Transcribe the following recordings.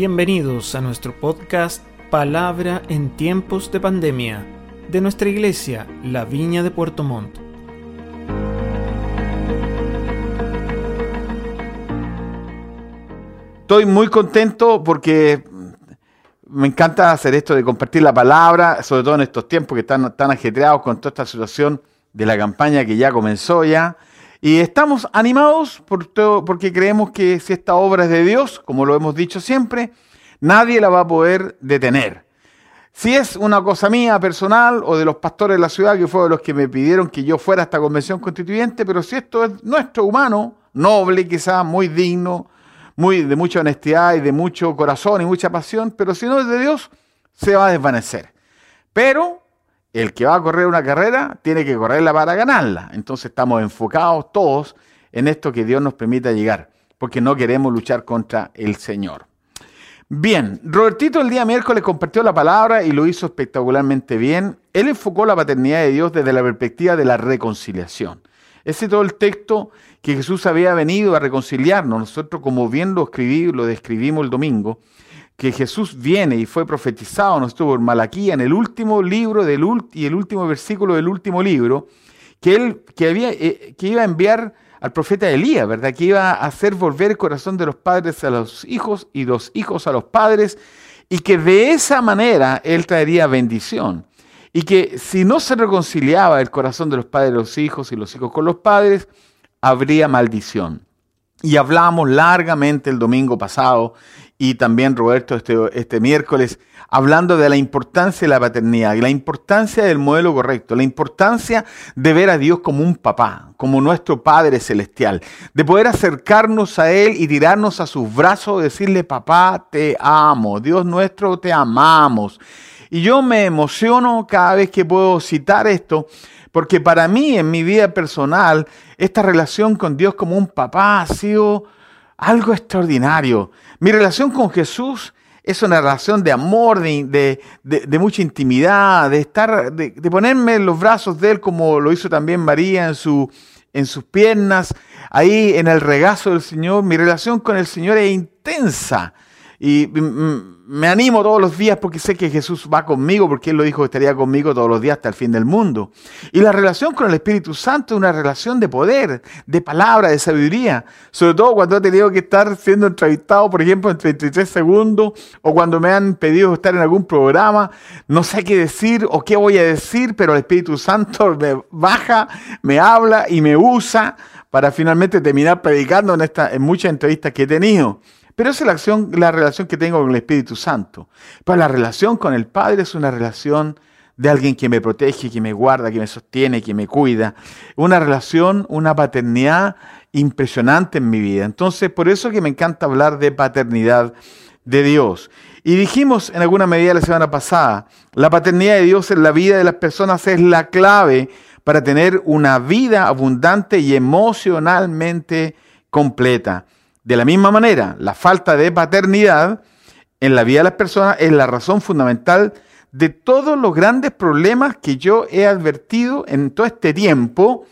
Bienvenidos a nuestro podcast Palabra en tiempos de pandemia de nuestra iglesia, La Viña de Puerto Montt. Estoy muy contento porque me encanta hacer esto de compartir la palabra, sobre todo en estos tiempos que están tan ajetreados con toda esta situación de la campaña que ya comenzó ya. Y estamos animados por todo, porque creemos que si esta obra es de Dios, como lo hemos dicho siempre, nadie la va a poder detener. Si es una cosa mía personal o de los pastores de la ciudad, que fueron los que me pidieron que yo fuera a esta convención constituyente, pero si esto es nuestro humano, noble quizás, muy digno, muy, de mucha honestidad y de mucho corazón y mucha pasión, pero si no es de Dios, se va a desvanecer. Pero el que va a correr una carrera tiene que correrla para ganarla. Entonces estamos enfocados todos en esto que Dios nos permita llegar, porque no queremos luchar contra el Señor. Bien, Robertito el día miércoles compartió la palabra y lo hizo espectacularmente bien. Él enfocó la paternidad de Dios desde la perspectiva de la reconciliación. Ese es todo el texto que Jesús había venido a reconciliarnos. Nosotros, como bien lo escribí, lo describimos el domingo, que Jesús viene y fue profetizado, nos estuvo en Malaquía, en el último libro del y el último versículo del último libro, que él que había, eh, que iba a enviar al profeta Elías, ¿verdad? Que iba a hacer volver el corazón de los padres a los hijos y los hijos a los padres, y que de esa manera él traería bendición. Y que si no se reconciliaba el corazón de los padres a los hijos y los hijos con los padres, habría maldición. Y hablamos largamente el domingo pasado y también Roberto este, este miércoles, hablando de la importancia de la paternidad, y la importancia del modelo correcto, la importancia de ver a Dios como un papá, como nuestro Padre Celestial, de poder acercarnos a Él y tirarnos a sus brazos, decirle, papá, te amo, Dios nuestro, te amamos. Y yo me emociono cada vez que puedo citar esto, porque para mí en mi vida personal, esta relación con Dios como un papá ha sido algo extraordinario. Mi relación con Jesús es una relación de amor, de, mucha intimidad, de estar, de, ponerme en los brazos de Él como lo hizo también María en, su, en sus piernas, ahí en el regazo del Señor. Mi relación con el Señor es intensa. Y me animo todos los días porque sé que Jesús va conmigo, porque Él lo dijo que estaría conmigo todos los días hasta el fin del mundo. Y la relación con el Espíritu Santo es una relación de poder, de palabra, de sabiduría. Sobre todo cuando he tenido que estar siendo entrevistado, por ejemplo, en 33 segundos, o cuando me han pedido estar en algún programa, no sé qué decir o qué voy a decir, pero el Espíritu Santo me baja, me habla y me usa para finalmente terminar predicando en, esta, en muchas entrevistas que he tenido. Pero esa es la, la relación que tengo con el Espíritu Santo. Pero la relación con el Padre es una relación de alguien que me protege, que me guarda, que me sostiene, que me cuida. Una relación, una paternidad impresionante en mi vida. Entonces, por eso que me encanta hablar de paternidad de Dios. Y dijimos en alguna medida la semana pasada, la paternidad de Dios en la vida de las personas es la clave para tener una vida abundante y emocionalmente completa. De la misma manera, la falta de paternidad en la vida de las personas es la razón fundamental de todos los grandes problemas que yo he advertido en todo este tiempo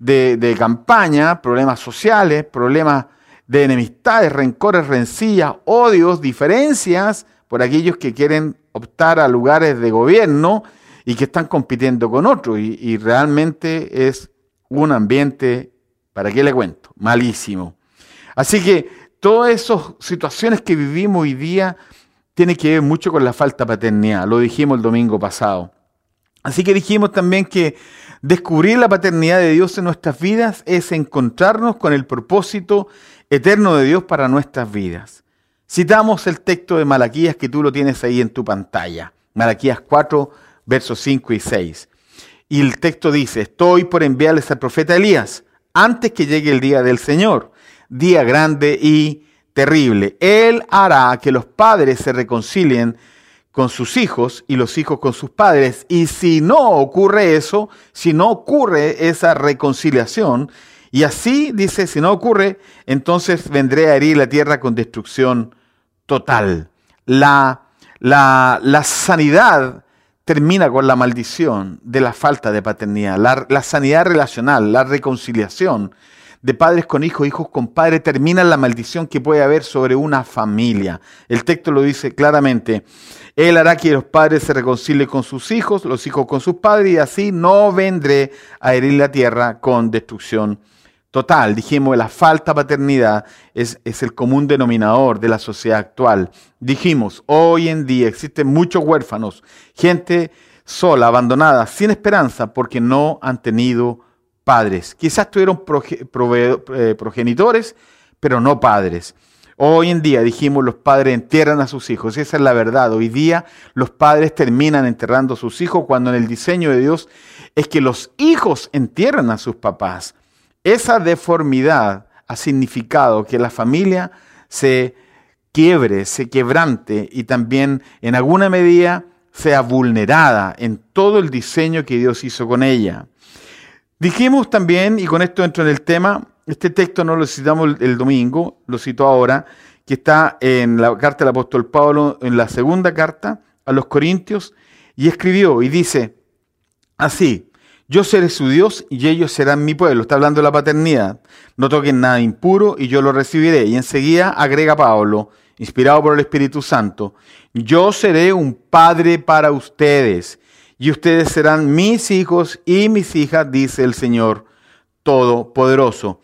de, campaña, problemas sociales, problemas de enemistades, rencores, rencillas, odios, diferencias por aquellos que quieren optar a lugares de gobierno y que están compitiendo con otros. Y, y realmente es un ambiente, ¿para qué le cuento? Malísimo. Así que todas esas situaciones que vivimos hoy día tienen que ver mucho con la falta de paternidad. Lo dijimos el domingo pasado. Así que dijimos también que descubrir la paternidad de Dios en nuestras vidas es encontrarnos con el propósito eterno de Dios para nuestras vidas. Citamos el texto de Malaquías que tú lo tienes ahí en tu pantalla. Malaquías 4, versos 5 y 6. Y el texto dice, estoy por enviarles al profeta Elías antes que llegue el día del Señor día grande y terrible. Él hará que los padres se reconcilien con sus hijos y los hijos con sus padres. Y si no ocurre eso, si no ocurre esa reconciliación, y así dice, si no ocurre, entonces vendré a herir la tierra con destrucción total. La, la, la sanidad termina con la maldición de la falta de paternidad, la, la sanidad relacional, la reconciliación de padres con hijos, hijos con padres, termina la maldición que puede haber sobre una familia. El texto lo dice claramente. Él hará que los padres se reconcilien con sus hijos, los hijos con sus padres, y así no vendré a herir la tierra con destrucción total. Dijimos, la falta de paternidad es, es, el común denominador de la sociedad actual. Dijimos, hoy en día existen muchos huérfanos, gente sola, abandonada, sin esperanza, porque no han tenido padres. Quizás tuvieron eh, progenitores, pero no padres. Hoy en día, dijimos, los padres entierran a sus hijos. Esa es la verdad. Hoy día los padres terminan enterrando a sus hijos cuando en el diseño de Dios es que los hijos entierran a sus papás. Esa deformidad ha significado que la familia se quiebre, se quebrante y también en alguna medida sea vulnerada en todo el diseño que Dios hizo con ella. Dijimos también, y con esto entro en el tema, este texto no lo citamos el, domingo, lo cito ahora, que está en la carta del apóstol Pablo, en la segunda carta a los Corintios, y escribió y dice así, yo seré su Dios y ellos serán mi pueblo. Está hablando de la paternidad. No toquen nada impuro y yo lo recibiré. Y enseguida agrega Pablo, inspirado por el Espíritu Santo, yo seré un padre para ustedes y ustedes serán mis hijos y mis hijas, dice el Señor Todopoderoso.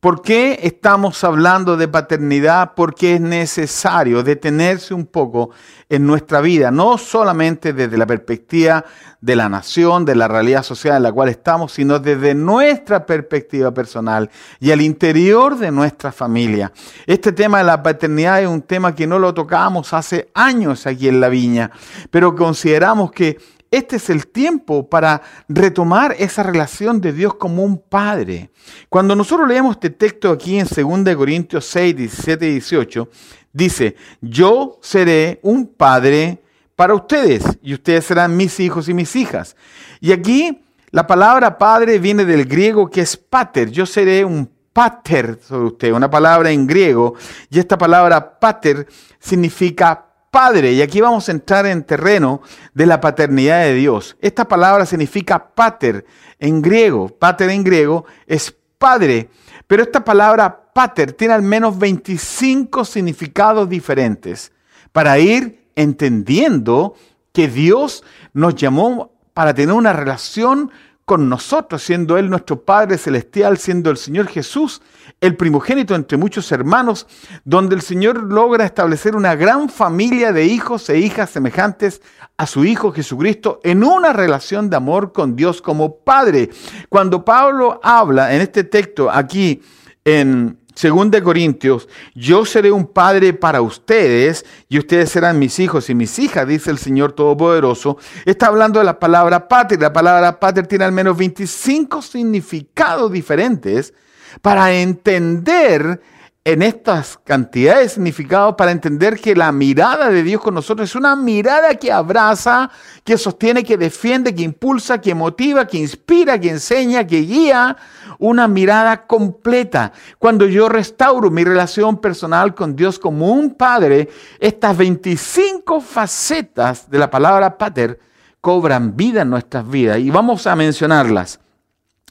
¿Por qué estamos hablando de paternidad? Porque es necesario detenerse un poco en nuestra vida, no solamente desde la perspectiva de la nación, de la realidad social en la cual estamos, sino desde nuestra perspectiva personal y al interior de nuestra familia. Este tema de la paternidad es un tema que no lo tocábamos hace años aquí en la viña, pero consideramos que este es el tiempo para retomar esa relación de Dios como un padre. Cuando nosotros leemos este texto aquí en 2 Corintios 6, 17 y 18, dice, yo seré un padre para ustedes y ustedes serán mis hijos y mis hijas. Y aquí la palabra padre viene del griego que es pater. Yo seré un pater sobre usted, una palabra en griego. Y esta palabra pater significa padre. Y aquí vamos a entrar en terreno de la paternidad de Dios. Esta palabra significa pater en griego. Pater en griego es padre. Pero esta palabra pater tiene al menos 25 significados diferentes para ir entendiendo que Dios nos llamó para tener una relación con nosotros, siendo Él nuestro Padre Celestial, siendo el Señor Jesús el primogénito entre muchos hermanos, donde el Señor logra establecer una gran familia de hijos e hijas semejantes a su Hijo Jesucristo en una relación de amor con Dios como Padre. Cuando Pablo habla en este texto aquí en según de Corintios, yo seré un padre para ustedes y ustedes serán mis hijos y mis hijas, dice el Señor Todopoderoso. Está hablando de la palabra pater. La palabra pater tiene al menos 25 significados diferentes para entender en estas cantidades de significados para entender que la mirada de Dios con nosotros es una mirada que abraza, que sostiene, que defiende, que impulsa, que motiva, que inspira, que enseña, que guía, una mirada completa. Cuando yo restauro mi relación personal con Dios como un padre, estas 25 facetas de la palabra pater cobran vida en nuestras vidas y vamos a mencionarlas.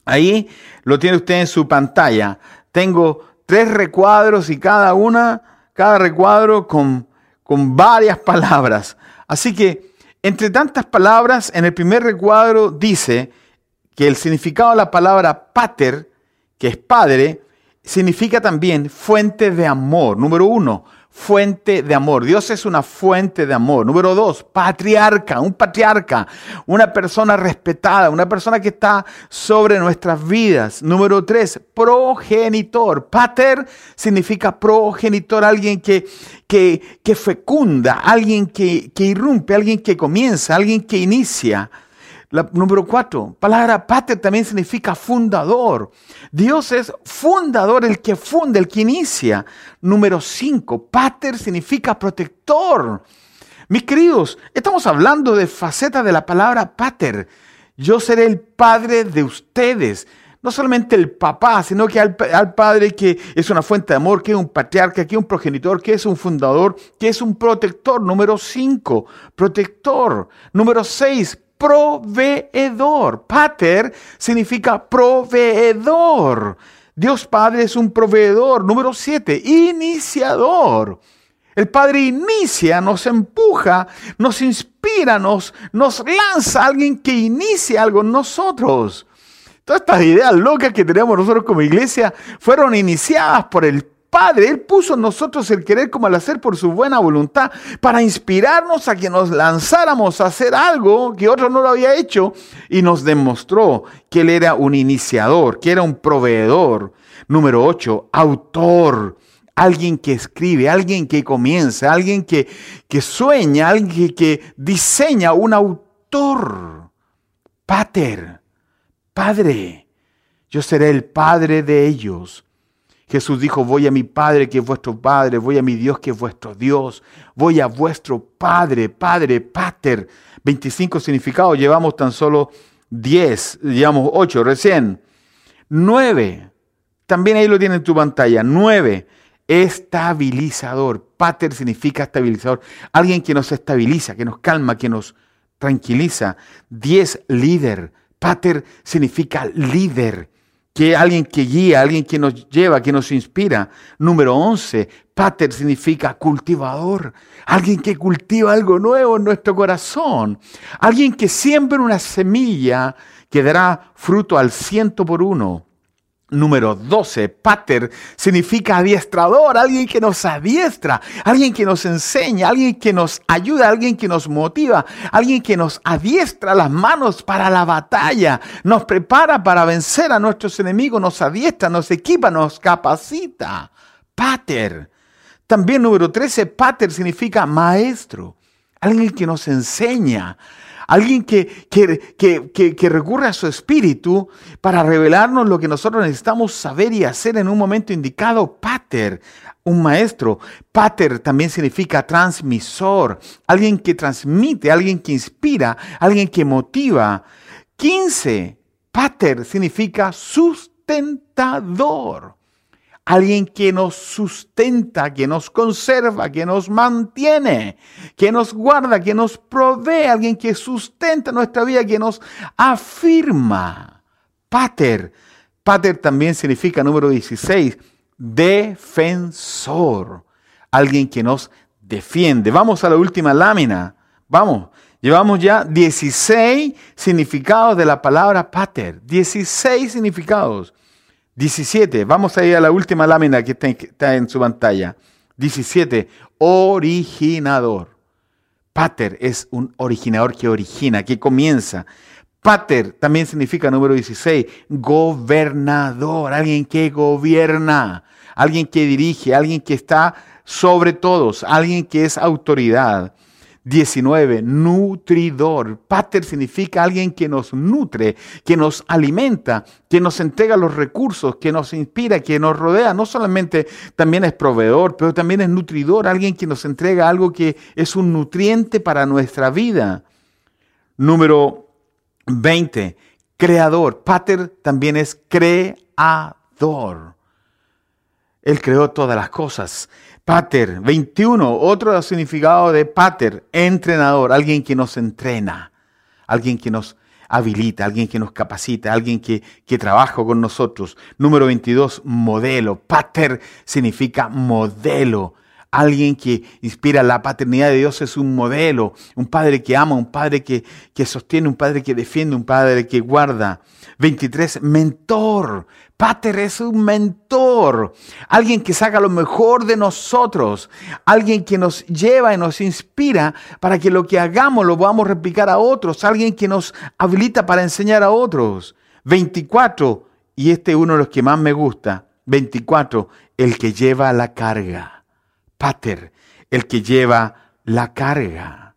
Ahí lo tiene usted en su pantalla. Tengo tres recuadros y cada una, cada recuadro con, con varias palabras. Así que, entre tantas palabras, en el primer recuadro dice que el significado de la palabra pater, que es padre, significa también fuente de amor. Número uno, fuente de amor. Dios es una fuente de amor. Número dos, patriarca, un patriarca, una persona respetada, una persona que está sobre nuestras vidas. Número tres, progenitor. Pater significa progenitor, alguien que, que, que fecunda, alguien que, que irrumpe, alguien que comienza, alguien que inicia. Número cuatro, palabra pater también significa fundador. Dios es fundador, el que funda, el que inicia. Número cinco, pater significa protector. Mis queridos, estamos hablando de facetas de la palabra pater. Yo seré el padre de ustedes. No solamente el papá, sino que al, al, padre que es una fuente de amor, que es un patriarca, que es un progenitor, que es un fundador, que es un protector. Número cinco, protector. Número seis, proveedor. Pater significa proveedor. Dios Padre es un proveedor. Número siete, iniciador. El Padre inicia, nos empuja, nos inspira, nos, nos lanza a alguien que inicie algo en nosotros. Todas estas ideas locas que tenemos nosotros como iglesia fueron iniciadas por el Padre. Él puso en nosotros el querer como el hacer por su buena voluntad para inspirarnos a que nos lanzáramos a hacer algo que otro no lo había hecho y nos demostró que Él era un iniciador, que era un proveedor. Número 8, autor. Alguien que escribe, alguien que comienza, alguien que, que sueña, alguien que, que diseña, un autor. Pater Padre, yo seré el Padre de ellos. Jesús dijo, voy a mi Padre que es vuestro Padre, voy a mi Dios que es vuestro Dios, voy a vuestro Padre, Padre, Pater. 25 significados, llevamos tan solo 10, llevamos 8 recién. 9, también ahí lo tiene en tu pantalla, 9, estabilizador. Pater significa estabilizador, alguien que nos estabiliza, que nos calma, que nos tranquiliza. 10, líder. Pater significa líder, que alguien que guía, alguien que nos lleva, que nos inspira. Número 11, pater significa cultivador, alguien que cultiva algo nuevo en nuestro corazón, alguien que siembra una semilla que dará fruto al ciento por uno. Número 12, pater, significa adiestrador, alguien que nos adiestra, alguien que nos enseña, alguien que nos ayuda, alguien que nos motiva, alguien que nos adiestra las manos para la batalla, nos prepara para vencer a nuestros enemigos, nos adiestra, nos equipa, nos capacita. Pater. También número 13, pater significa maestro, alguien que nos enseña, Alguien que, que, recurre a su espíritu para revelarnos lo que nosotros necesitamos saber y hacer en un momento indicado. Pater, un maestro. Pater también significa transmisor. Alguien que transmite, alguien que inspira, alguien que motiva. 15. Pater significa sustentador alguien que nos sustenta, que nos conserva, que nos mantiene, que nos guarda, que nos provee, alguien que sustenta nuestra vida, que nos afirma. Pater. Pater también significa número 16, defensor, alguien que nos defiende. Vamos a la última lámina. Vamos. Llevamos ya 16 significados de la palabra pater. 16 significados. 17, vamos a ir a la última lámina que está en su pantalla. 17, originador. Pater es un originador que origina, que comienza. Pater también significa número 16, gobernador, alguien que gobierna, alguien que dirige, alguien que está sobre todos, alguien que es autoridad. 19, nutridor. Pater significa alguien que nos nutre, que nos alimenta, que nos entrega los recursos, que nos inspira, que nos rodea. No solamente también es proveedor, pero también es nutridor, alguien que nos entrega algo que es un nutriente para nuestra vida. Número 20, creador. Pater también es creador. Él creó todas las cosas. Pater, 21, otro significado de pater, entrenador, alguien que nos entrena, alguien que nos habilita, alguien que nos capacita, alguien que, que trabaja con nosotros. Número 22, modelo. Pater significa modelo. Alguien que inspira la paternidad de Dios es un modelo, un padre que ama, un padre que, que sostiene, un padre que defiende, un padre que guarda. 23, mentor. Pater es un mentor, alguien que saca lo mejor de nosotros, alguien que nos lleva y nos inspira para que lo que hagamos lo podamos replicar a otros, alguien que nos habilita para enseñar a otros. 24, y este es uno de los que más me gusta, 24, el que lleva la carga. Pater, el que lleva la carga.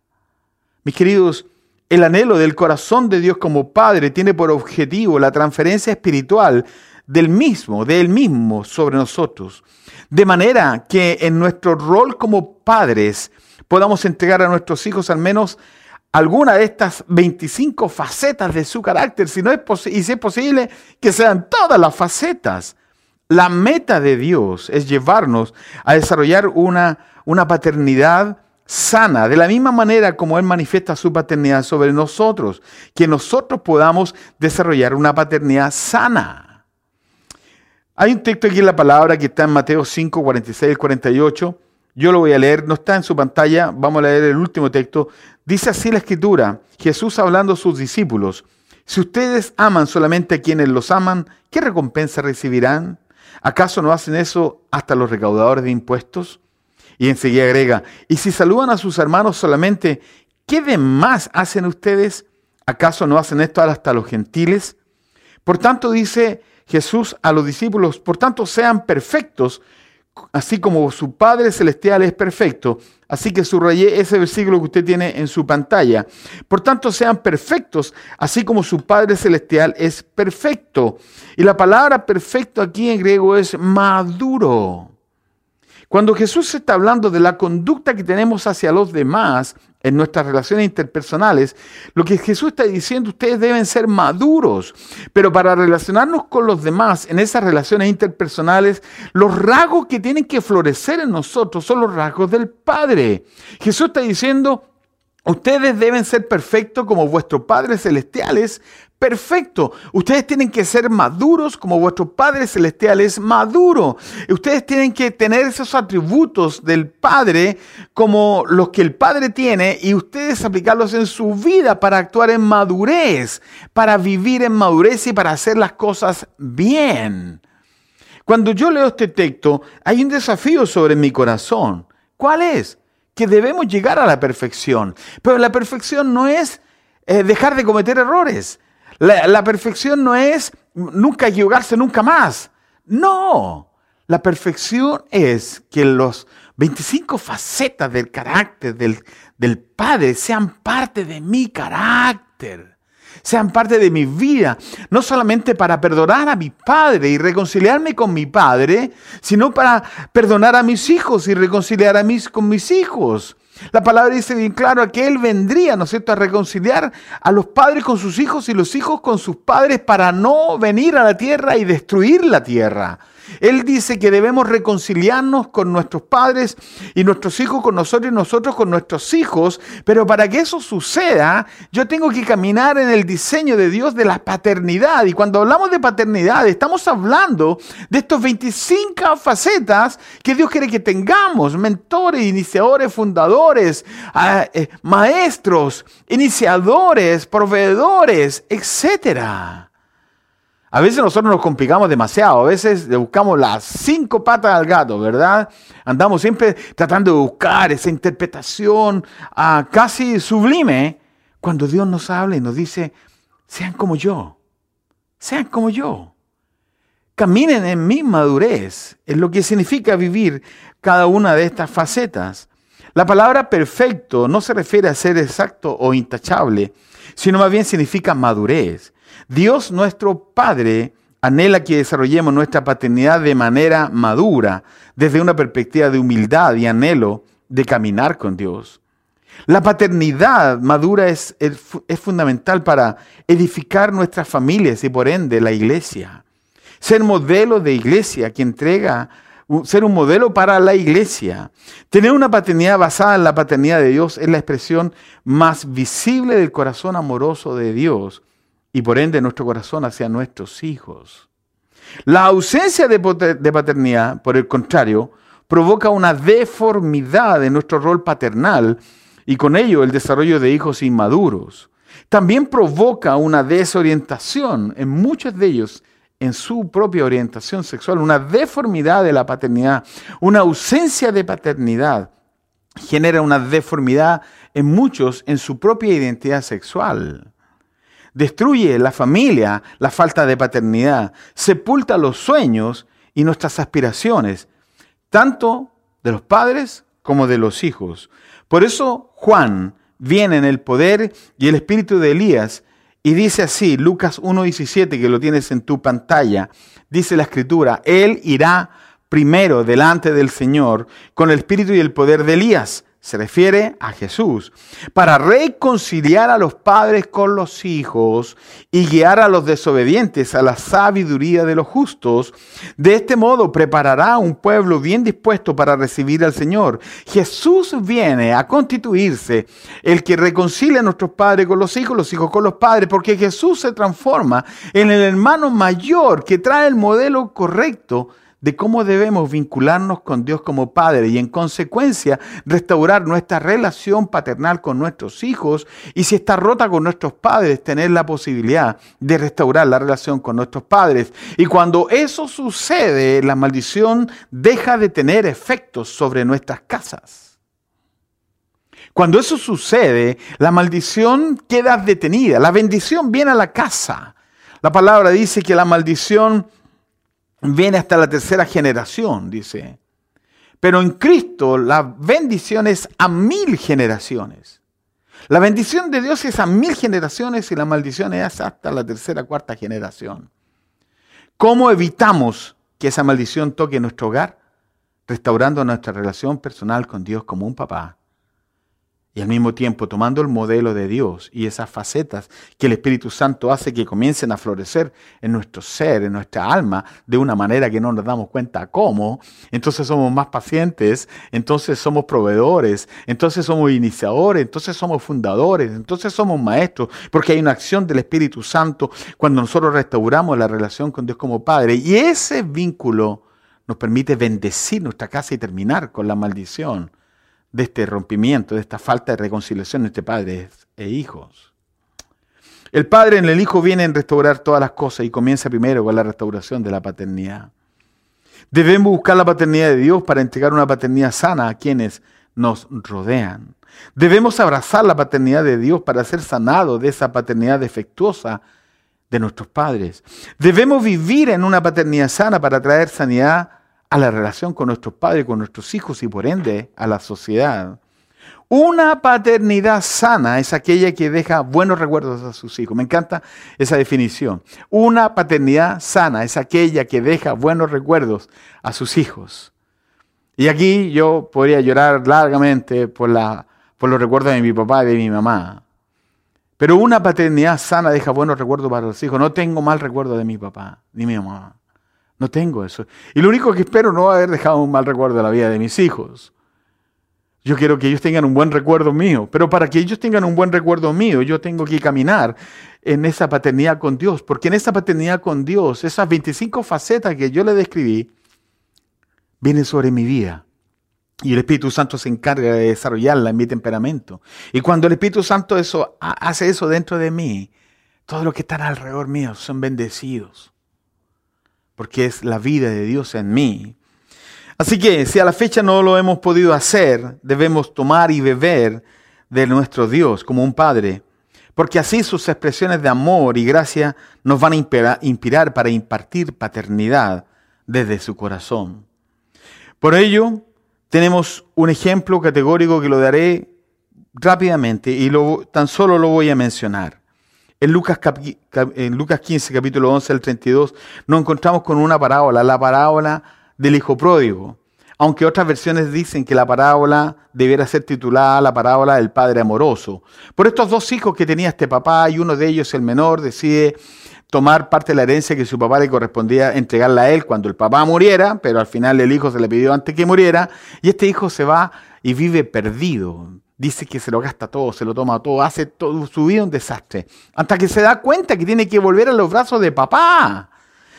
Mis queridos, el anhelo del corazón de Dios como Padre tiene por objetivo la transferencia espiritual del mismo, de Él mismo sobre nosotros. De manera que en nuestro rol como padres podamos entregar a nuestros hijos al menos alguna de estas 25 facetas de su carácter, si no es y si es posible, que sean todas las facetas. La meta de Dios es llevarnos a desarrollar una, una paternidad sana, de la misma manera como Él manifiesta su paternidad sobre nosotros, que nosotros podamos desarrollar una paternidad sana. Hay un texto aquí en la palabra que está en Mateo 5, 46 y 48. Yo lo voy a leer, no está en su pantalla, vamos a leer el último texto. Dice así la escritura, Jesús hablando a sus discípulos, si ustedes aman solamente a quienes los aman, ¿qué recompensa recibirán? ¿Acaso no hacen eso hasta los recaudadores de impuestos? Y enseguida agrega, y si saludan a sus hermanos solamente, ¿qué de más hacen ustedes? ¿Acaso no hacen esto hasta los gentiles? Por tanto, dice Jesús a los discípulos, por tanto, sean perfectos, así como su Padre Celestial es perfecto. Así que subrayé ese versículo que usted tiene en su pantalla. Por tanto, sean perfectos, así como su Padre Celestial es perfecto. Y la palabra perfecto aquí en griego es maduro. Cuando Jesús está hablando de la conducta que tenemos hacia los demás en nuestras relaciones interpersonales, lo que Jesús está diciendo, ustedes deben ser maduros, pero para relacionarnos con los demás en esas relaciones interpersonales, los rasgos que tienen que florecer en nosotros son los rasgos del Padre. Jesús está diciendo, Ustedes deben ser perfectos como vuestro Padre Celestial es perfecto. Ustedes tienen que ser maduros como vuestro Padre Celestial es maduro. Ustedes tienen que tener esos atributos del Padre como los que el Padre tiene y ustedes aplicarlos en su vida para actuar en madurez, para vivir en madurez y para hacer las cosas bien. Cuando yo leo este texto, hay un desafío sobre mi corazón. ¿Cuál es? Que debemos llegar a la perfección. Pero la perfección no es eh, dejar de cometer errores. La, perfección no es nunca equivocarse nunca más. No. La perfección es que los 25 facetas del carácter del, del Padre sean parte de mi carácter sean parte de mi vida, no solamente para perdonar a mi padre y reconciliarme con mi padre, sino para perdonar a mis hijos y reconciliar a mis, con mis hijos. La palabra dice bien claro que Él vendría, ¿no a reconciliar a los padres con sus hijos y los hijos con sus padres para no venir a la tierra y destruir la tierra. Él dice que debemos reconciliarnos con nuestros padres y nuestros hijos con nosotros y nosotros con nuestros hijos, pero para que eso suceda, yo tengo que caminar en el diseño de Dios de la paternidad. Y cuando hablamos de paternidad, estamos hablando de estos 25 facetas que Dios quiere que tengamos, mentores, iniciadores, fundadores, ah, eh, maestros, iniciadores, proveedores, etcétera. A veces nosotros nos complicamos demasiado, a veces buscamos las cinco patas al gato, ¿verdad? Andamos siempre tratando de buscar esa interpretación ah, casi sublime cuando Dios nos habla y nos dice, sean como yo, sean como yo. Caminen en mi madurez, es lo que significa vivir cada una de estas facetas. La palabra perfecto no se refiere a ser exacto o intachable, sino más bien significa madurez. Dios nuestro Padre anhela que desarrollemos nuestra paternidad de manera madura, desde una perspectiva de humildad y anhelo de caminar con Dios. La paternidad madura es, es, fundamental para edificar nuestras familias y por ende la iglesia. Ser modelo de iglesia que entrega, ser un modelo para la iglesia. Tener una paternidad basada en la paternidad de Dios es la expresión más visible del corazón amoroso de Dios y por ende nuestro corazón hacia nuestros hijos. La ausencia de paternidad, por el contrario, provoca una deformidad de nuestro rol paternal y con ello el desarrollo de hijos inmaduros. También provoca una desorientación en muchos de ellos en su propia orientación sexual, una deformidad de la paternidad, una ausencia de paternidad genera una deformidad en muchos en su propia identidad sexual. Destruye la familia, la falta de paternidad, sepulta los sueños y nuestras aspiraciones, tanto de los padres como de los hijos. Por eso Juan viene en el poder y el espíritu de Elías y dice así, Lucas 1.17, que lo tienes en tu pantalla, dice la escritura, Él irá primero delante del Señor con el espíritu y el poder de Elías se refiere a Jesús, para reconciliar a los padres con los hijos y guiar a los desobedientes a la sabiduría de los justos. De este modo preparará un pueblo bien dispuesto para recibir al Señor. Jesús viene a constituirse el que reconcilia a nuestros padres con los hijos, los hijos con los padres, porque Jesús se transforma en el hermano mayor que trae el modelo correcto de cómo debemos vincularnos con Dios como Padre y en consecuencia restaurar nuestra relación paternal con nuestros hijos y si está rota con nuestros padres, tener la posibilidad de restaurar la relación con nuestros padres. Y cuando eso sucede, la maldición deja de tener efectos sobre nuestras casas. Cuando eso sucede, la maldición queda detenida, la bendición viene a la casa. La palabra dice que la maldición viene hasta la tercera generación, dice. Pero en Cristo la bendición es a mil generaciones. La bendición de Dios es a mil generaciones y la maldición es hasta la tercera, cuarta generación. ¿Cómo evitamos que esa maldición toque nuestro hogar? Restaurando nuestra relación personal con Dios como un papá y al mismo tiempo tomando el modelo de Dios y esas facetas que el Espíritu Santo hace que comiencen a florecer en nuestro ser, en nuestra alma, de una manera que no nos damos cuenta cómo, entonces somos más pacientes, entonces somos proveedores, entonces somos iniciadores, entonces somos fundadores, entonces somos maestros, porque hay una acción del Espíritu Santo cuando nosotros restauramos la relación con Dios como Padre. Y ese vínculo nos permite bendecir nuestra casa y terminar con la maldición de este rompimiento, de esta falta de reconciliación entre padres e hijos. El padre en el hijo viene a restaurar todas las cosas y comienza primero con la restauración de la paternidad. Debemos buscar la paternidad de Dios para entregar una paternidad sana a quienes nos rodean. Debemos abrazar la paternidad de Dios para ser sanados de esa paternidad defectuosa de nuestros padres. Debemos vivir en una paternidad sana para traer sanidad a la relación con nuestros padres, con nuestros hijos y por ende a la sociedad. Una paternidad sana es aquella que deja buenos recuerdos a sus hijos. Me encanta esa definición. Una paternidad sana es aquella que deja buenos recuerdos a sus hijos. Y aquí yo podría llorar largamente por, los recuerdos de mi papá y de mi mamá. Pero una paternidad sana deja buenos recuerdos para los hijos. No tengo mal recuerdo de mi papá ni mi mamá. No tengo eso. Y lo único que espero no haber dejado un mal recuerdo de la vida de mis hijos. Yo quiero que ellos tengan un buen recuerdo mío, pero para que ellos tengan un buen recuerdo mío, yo tengo que caminar en esa paternidad con Dios, porque en esa paternidad con Dios, esas 25 facetas que yo le describí, vienen sobre mi vida. Y el Espíritu Santo se encarga de desarrollarla en mi temperamento. Y cuando el Espíritu Santo eso, hace eso dentro de mí, todos los que están alrededor mío son bendecidos porque es la vida de Dios en mí. Así que si a la fecha no lo hemos podido hacer, debemos tomar y beber de nuestro Dios como un Padre, porque así sus expresiones de amor y gracia nos van a inspirar para impartir paternidad desde su corazón. Por ello, tenemos un ejemplo categórico que lo daré rápidamente y tan solo lo voy a mencionar. En Lucas, en Lucas 15, capítulo 11 al 32, nos encontramos con una parábola, la parábola del hijo pródigo. Aunque otras versiones dicen que la parábola debiera ser titulada la parábola del padre amoroso. Por estos dos hijos que tenía este papá y uno de ellos, el menor, decide tomar parte de la herencia que su papá le correspondía entregarla a él cuando el papá muriera, pero al final el hijo se le pidió antes que muriera, y este hijo se va y vive perdido dice que se lo gasta todo, se lo toma todo, hace todo su vida un desastre. Hasta que se da cuenta que tiene que volver a los brazos de papá.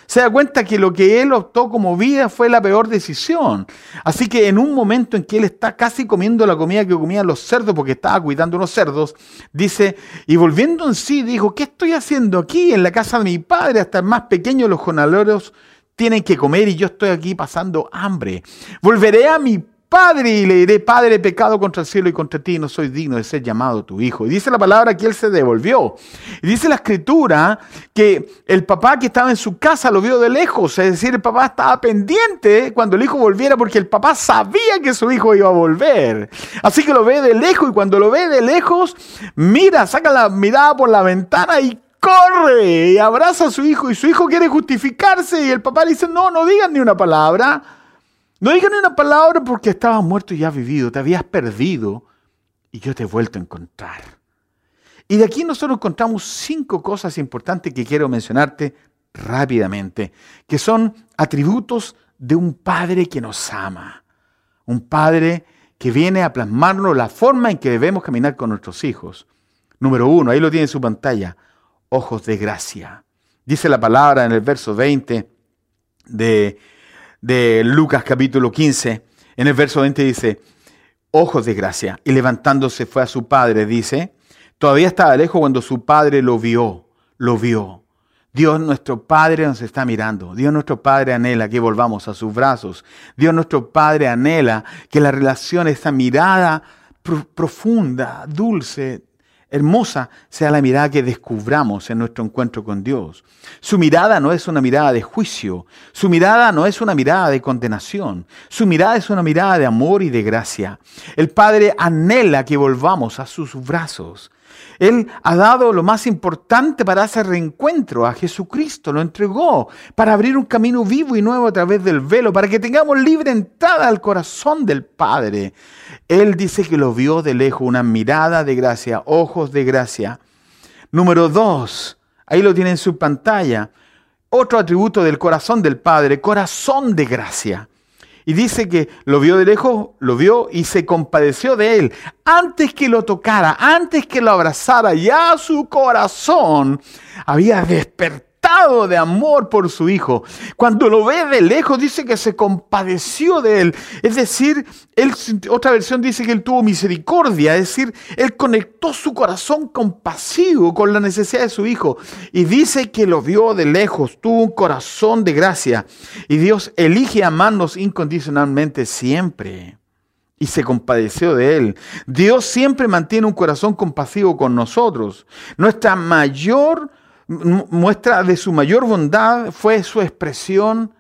Se da cuenta que lo que él optó como vida fue la peor decisión. Así que en un momento en que él está casi comiendo la comida que comían los cerdos, porque estaba cuidando unos cerdos, dice, y volviendo en sí, dijo, ¿qué estoy haciendo aquí en la casa de mi padre? Hasta el más pequeño los jornaleros tienen que comer y yo estoy aquí pasando hambre. Volveré a mi Padre, y le diré, Padre, pecado contra el cielo y contra ti, no soy digno de ser llamado tu hijo. Y dice la palabra que él se devolvió. Y dice la escritura que el papá que estaba en su casa lo vio de lejos, es decir, el papá estaba pendiente cuando el hijo volviera porque el papá sabía que su hijo iba a volver. Así que lo ve de lejos y cuando lo ve de lejos, mira, saca la mirada por la ventana y corre y abraza a su hijo y su hijo quiere justificarse y el papá le dice, no, no digan ni una palabra. No digan una palabra porque estabas muerto y ya vivido, te habías perdido y yo te he vuelto a encontrar. Y de aquí nosotros encontramos cinco cosas importantes que quiero mencionarte rápidamente, que son atributos de un padre que nos ama, un padre que viene a plasmarnos la forma en que debemos caminar con nuestros hijos. Número uno, ahí lo tiene en su pantalla, ojos de gracia. Dice la palabra en el verso 20 de, de Lucas capítulo 15, en el verso 20 dice, ojos de gracia. Y levantándose fue a su padre, dice, todavía estaba lejos cuando su padre lo vio, lo vio. Dios nuestro Padre nos está mirando. Dios nuestro Padre anhela que volvamos a sus brazos. Dios nuestro Padre anhela que la relación, esta mirada profunda, dulce, hermosa, sea la mirada que descubramos en nuestro encuentro con Dios. Su mirada no es una mirada de juicio. Su mirada no es una mirada de condenación. Su mirada es una mirada de amor y de gracia. El Padre anhela que volvamos a sus brazos. Él ha dado lo más importante para ese reencuentro, a Jesucristo, lo entregó para abrir un camino vivo y nuevo a través del velo, para que tengamos libre entrada al corazón del Padre. Él dice que lo vio de lejos, una mirada de gracia, ojos de gracia. Número dos, ahí lo tiene en su pantalla, otro atributo del corazón del Padre, corazón de gracia. Y dice que lo vio de lejos, lo vio y se compadeció de él. Antes que lo tocara, antes que lo abrazara, ya su corazón había despertado de amor por su hijo. Cuando lo ve de lejos dice que se compadeció de él. Es decir, otra versión dice que él tuvo misericordia. Es decir, él conectó su corazón compasivo con la necesidad de su hijo. Y dice que lo vio de lejos, tuvo un corazón de gracia. Y Dios elige amarnos incondicionalmente siempre y se compadeció de él. Dios siempre mantiene un corazón compasivo con nosotros. Nuestra mayor muestra de su mayor bondad fue su expresión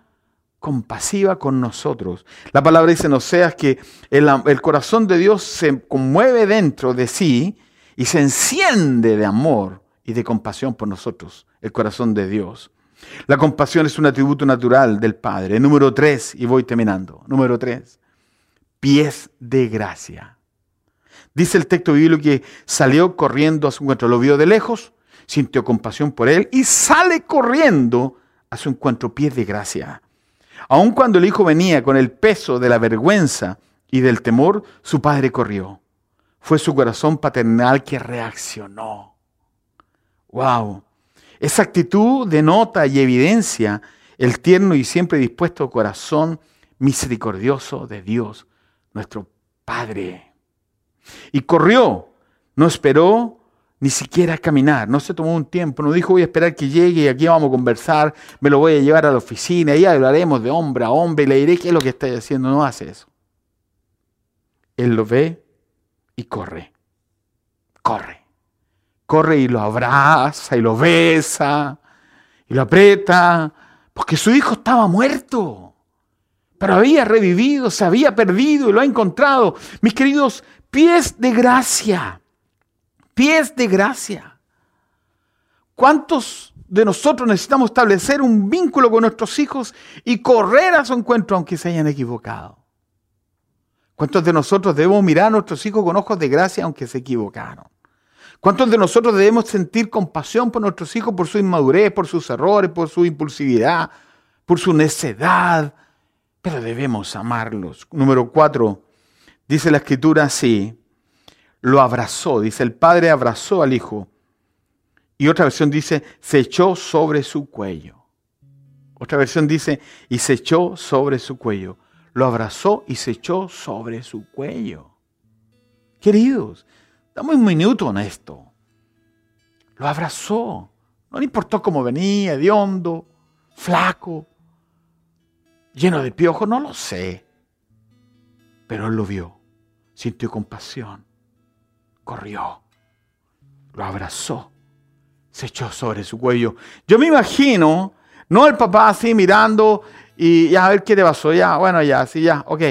compasiva con nosotros. La palabra dice en Oseas que el, el, corazón de Dios se conmueve dentro de sí y se enciende de amor y de compasión por nosotros, el corazón de Dios. La compasión es un atributo natural del Padre. Número tres, y voy terminando. Número tres, pies de gracia. Dice el texto bíblico que salió corriendo a su encuentro, lo vio de lejos, sintió compasión por él y sale corriendo a su encuentro pie de gracia. Aun cuando el hijo venía con el peso de la vergüenza y del temor, su padre corrió. Fue su corazón paternal que reaccionó. ¡Wow! Esa actitud denota y evidencia el tierno y siempre dispuesto corazón misericordioso de Dios, nuestro Padre. Y corrió, no esperó ni siquiera caminar, no se tomó un tiempo, no dijo voy a esperar que llegue y aquí vamos a conversar, me lo voy a llevar a la oficina y hablaremos de hombre a hombre y le diré qué es lo que está haciendo, no hace eso. Él lo ve y corre, corre, corre y lo abraza y lo besa y lo aprieta, porque su hijo estaba muerto, pero había revivido, se había perdido y lo ha encontrado. Mis queridos pies de gracia pies de gracia. ¿Cuántos de nosotros necesitamos establecer un vínculo con nuestros hijos y correr a su encuentro aunque se hayan equivocado? ¿Cuántos de nosotros debemos mirar a nuestros hijos con ojos de gracia aunque se equivocaron? ¿Cuántos de nosotros debemos sentir compasión por nuestros hijos por su inmadurez, por sus errores, por su impulsividad, por su necedad? Pero debemos amarlos. Número cuatro, dice la escritura así, lo abrazó, dice, el padre abrazó al hijo. Y otra versión dice, se echó sobre su cuello. Otra versión dice, y se echó sobre su cuello. Lo abrazó y se echó sobre su cuello. Queridos, dame un minuto en esto. Lo abrazó. No le importó cómo venía, de hondo, flaco, lleno de piojos, no lo sé. Pero él lo vio, sintió compasión corrió, lo abrazó, se echó sobre su cuello. Yo me imagino, no el papá así mirando y ya a ver qué te pasó, ya, bueno, ya, así, ya, ok,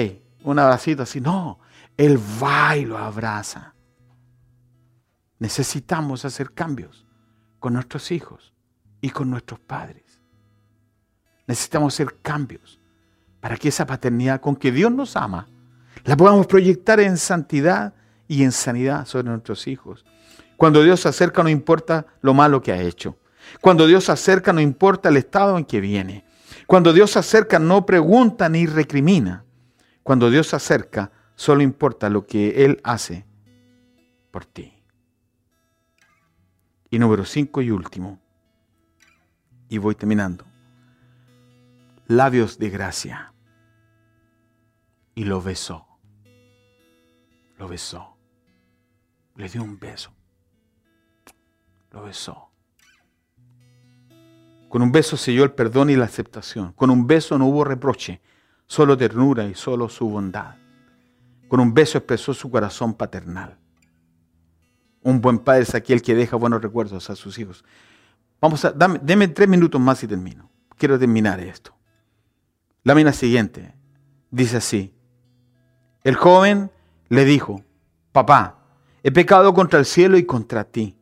un abracito así, no, él va y lo abraza. Necesitamos hacer cambios con nuestros hijos y con nuestros padres. Necesitamos hacer cambios para que esa paternidad con que Dios nos ama, la podamos proyectar en santidad y en sanidad sobre nuestros hijos. Cuando Dios se acerca no importa lo malo que ha hecho. Cuando Dios se acerca no importa el estado en que viene. Cuando Dios se acerca no pregunta ni recrimina. Cuando Dios se acerca solo importa lo que Él hace por ti. Y número cinco y último, y voy terminando, labios de gracia. Y lo besó. Lo besó. Le dio un beso. Lo besó. Con un beso selló el perdón y la aceptación. Con un beso no hubo reproche, solo ternura y solo su bondad. Con un beso expresó su corazón paternal. Un buen padre es aquel que deja buenos recuerdos a sus hijos. Vamos a, dame, deme tres minutos más y termino. Quiero terminar esto. La mina siguiente dice así. El joven le dijo, papá, he pecado contra el cielo y contra ti.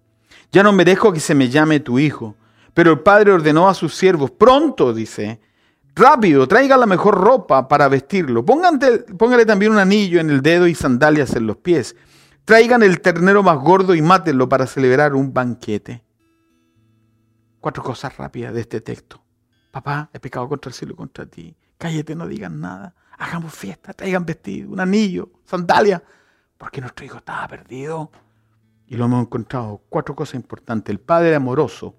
Ya no merezco que se me llame tu hijo. Pero el padre ordenó a sus siervos, pronto, dice, rápido, traiga la mejor ropa para vestirlo. póngale también un anillo en el dedo y sandalias en los pies. Traigan el ternero más gordo y mátenlo para celebrar un banquete. Cuatro cosas rápidas de este texto. Papá, he pecado contra el cielo y contra ti. Cállate, no digan nada. Hagamos fiesta, traigan vestido, un anillo, sandalias, porque nuestro hijo estaba perdido. Y lo hemos encontrado. Cuatro cosas importantes. El Padre amoroso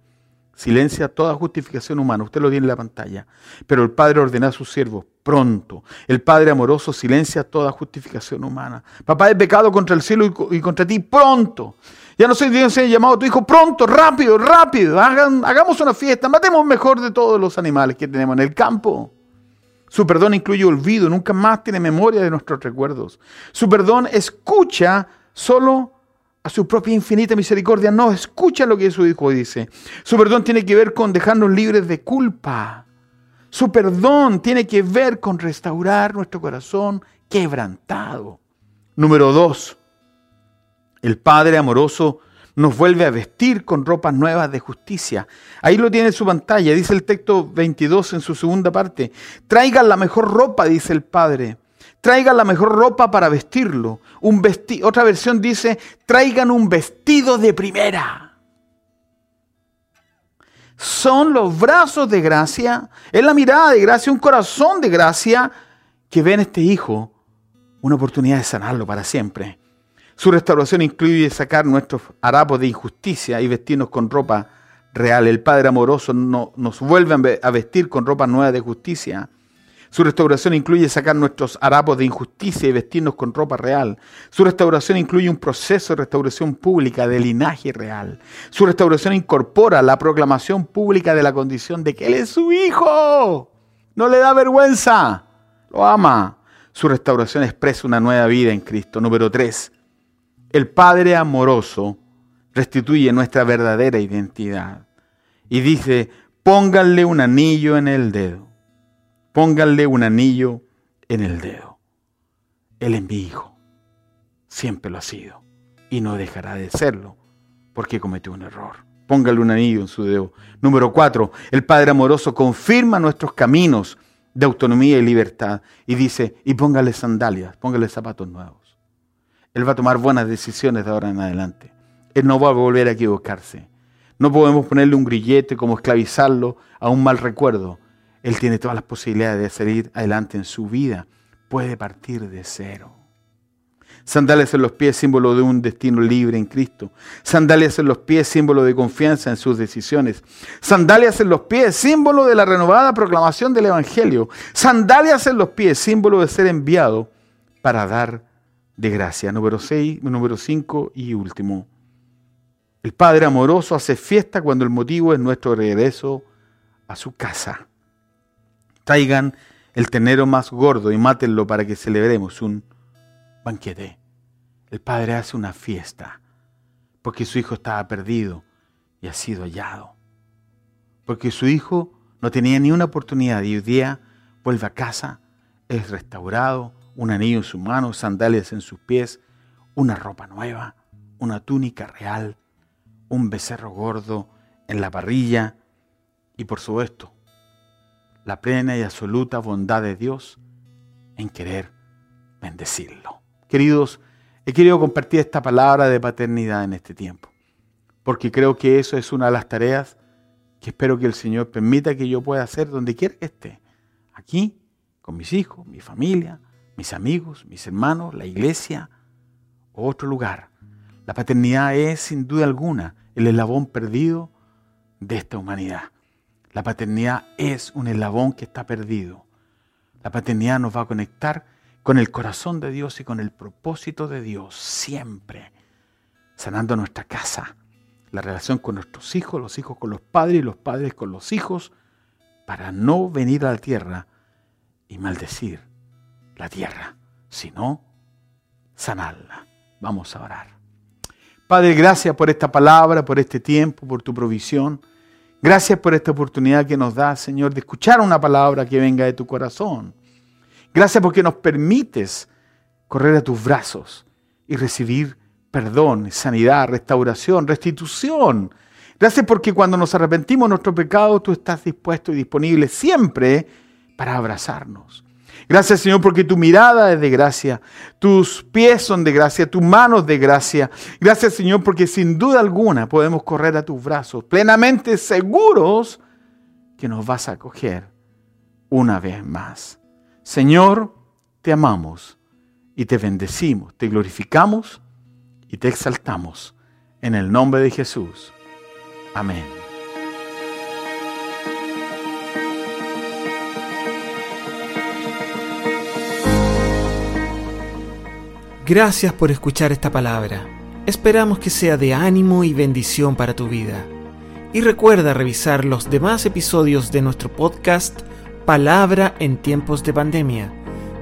Silencia toda justificación humana. Usted lo tiene en la pantalla. Pero el Padre ordena a sus siervos pronto. El Padre amoroso silencia toda justificación humana. Papá, he pecado contra el cielo y contra ti pronto. Ya no soy Dios, he llamado a tu hijo pronto, rápido, rápido. hagamos una fiesta. Matemos mejor de todos los animales que tenemos en el campo. Su perdón incluye olvido, nunca más tiene memoria de nuestros recuerdos. Su perdón escucha solo a su propia infinita misericordia. No, escucha lo que su Hijo dice. Su perdón tiene que ver con dejarnos libres de culpa. Su perdón tiene que ver con restaurar nuestro corazón quebrantado. Número dos, el Padre amoroso nos vuelve a vestir con ropas nuevas de justicia. Ahí lo tiene en su pantalla, dice el texto 22 en su segunda parte. Traigan la mejor ropa, dice el Padre traigan la mejor ropa para vestirlo. Un Otra versión dice, traigan un vestido de primera. Son los brazos de gracia, es la mirada de gracia, un corazón de gracia que ve en este hijo una oportunidad de sanarlo para siempre. Su restauración incluye sacar nuestros harapos de injusticia y vestirnos con ropa real. El Padre amoroso nos vuelve a vestir con ropa nueva de justicia. Su restauración incluye sacar nuestros harapos de injusticia y vestirnos con ropa real. Su restauración incluye un proceso de restauración pública de linaje real. Su restauración incorpora la proclamación pública de la condición de que Él es su Hijo. No le da vergüenza, lo ama. Su restauración expresa una nueva vida en Cristo. Número 3. El Padre amoroso restituye nuestra verdadera identidad. Y dice, pónganle un anillo en el dedo pónganle un anillo en el dedo. Él es mi hijo. Siempre lo ha sido. Y no dejará de serlo porque cometió un error. Póngale un anillo en su dedo. Número cuatro, el Padre amoroso confirma nuestros caminos de autonomía y libertad y dice, y póngale sandalias, póngale zapatos nuevos. Él va a tomar buenas decisiones de ahora en adelante. Él no va a volver a equivocarse. No podemos ponerle un grillete como esclavizarlo a un mal recuerdo. Él tiene todas las posibilidades de salir adelante en su vida. Puede partir de cero. Sandalias en los pies, símbolo de un destino libre en Cristo. Sandalias en los pies, símbolo de confianza en sus decisiones. Sandalias en los pies, símbolo de la renovada proclamación del Evangelio. Sandalias en los pies, símbolo de ser enviado para dar de gracia. Número 6, número 5 y último. El Padre amoroso hace fiesta cuando el motivo es nuestro regreso a su casa. Traigan el ternero más gordo y mátenlo para que celebremos un banquete. El padre hace una fiesta porque su hijo estaba perdido y ha sido hallado. Porque su hijo no tenía ni una oportunidad y hoy día vuelve a casa, es restaurado, un anillo en su mano, sandalias en sus pies, una ropa nueva, una túnica real, un becerro gordo en la parrilla y por supuesto la plena y absoluta bondad de Dios en querer bendecirlo. Queridos, he querido compartir esta palabra de paternidad en este tiempo, porque creo que eso es una de las tareas que espero que el Señor permita que yo pueda hacer donde quiera que esté, aquí, con mis hijos, mi familia, mis amigos, mis hermanos, la iglesia otro lugar. La paternidad es, sin duda alguna, el eslabón perdido de esta humanidad. La paternidad es un eslabón que está perdido. La paternidad nos va a conectar con el corazón de Dios y con el propósito de Dios siempre, sanando nuestra casa, la relación con nuestros hijos, los hijos con los padres y los padres con los hijos, para no venir a la tierra y maldecir la tierra, sino sanarla. Vamos a orar. Padre, gracias por esta palabra, por este tiempo, por tu provisión. Gracias por esta oportunidad que nos da, Señor, de escuchar una palabra que venga de tu corazón. Gracias porque nos permites correr a tus brazos y recibir perdón, sanidad, restauración, restitución. Gracias porque cuando nos arrepentimos de nuestro pecado, tú estás dispuesto y disponible siempre para abrazarnos. Gracias Señor porque tu mirada es de gracia, tus pies son de gracia, tus manos de gracia. Gracias Señor porque sin duda alguna podemos correr a tus brazos, plenamente seguros que nos vas a acoger una vez más. Señor, te amamos y te bendecimos, te glorificamos y te exaltamos. En el nombre de Jesús. Amén. Gracias por escuchar esta palabra. Esperamos que sea de ánimo y bendición para tu vida. Y recuerda revisar los demás episodios de nuestro podcast Palabra en tiempos de pandemia,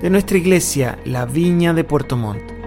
de nuestra iglesia La Viña de Puerto Montt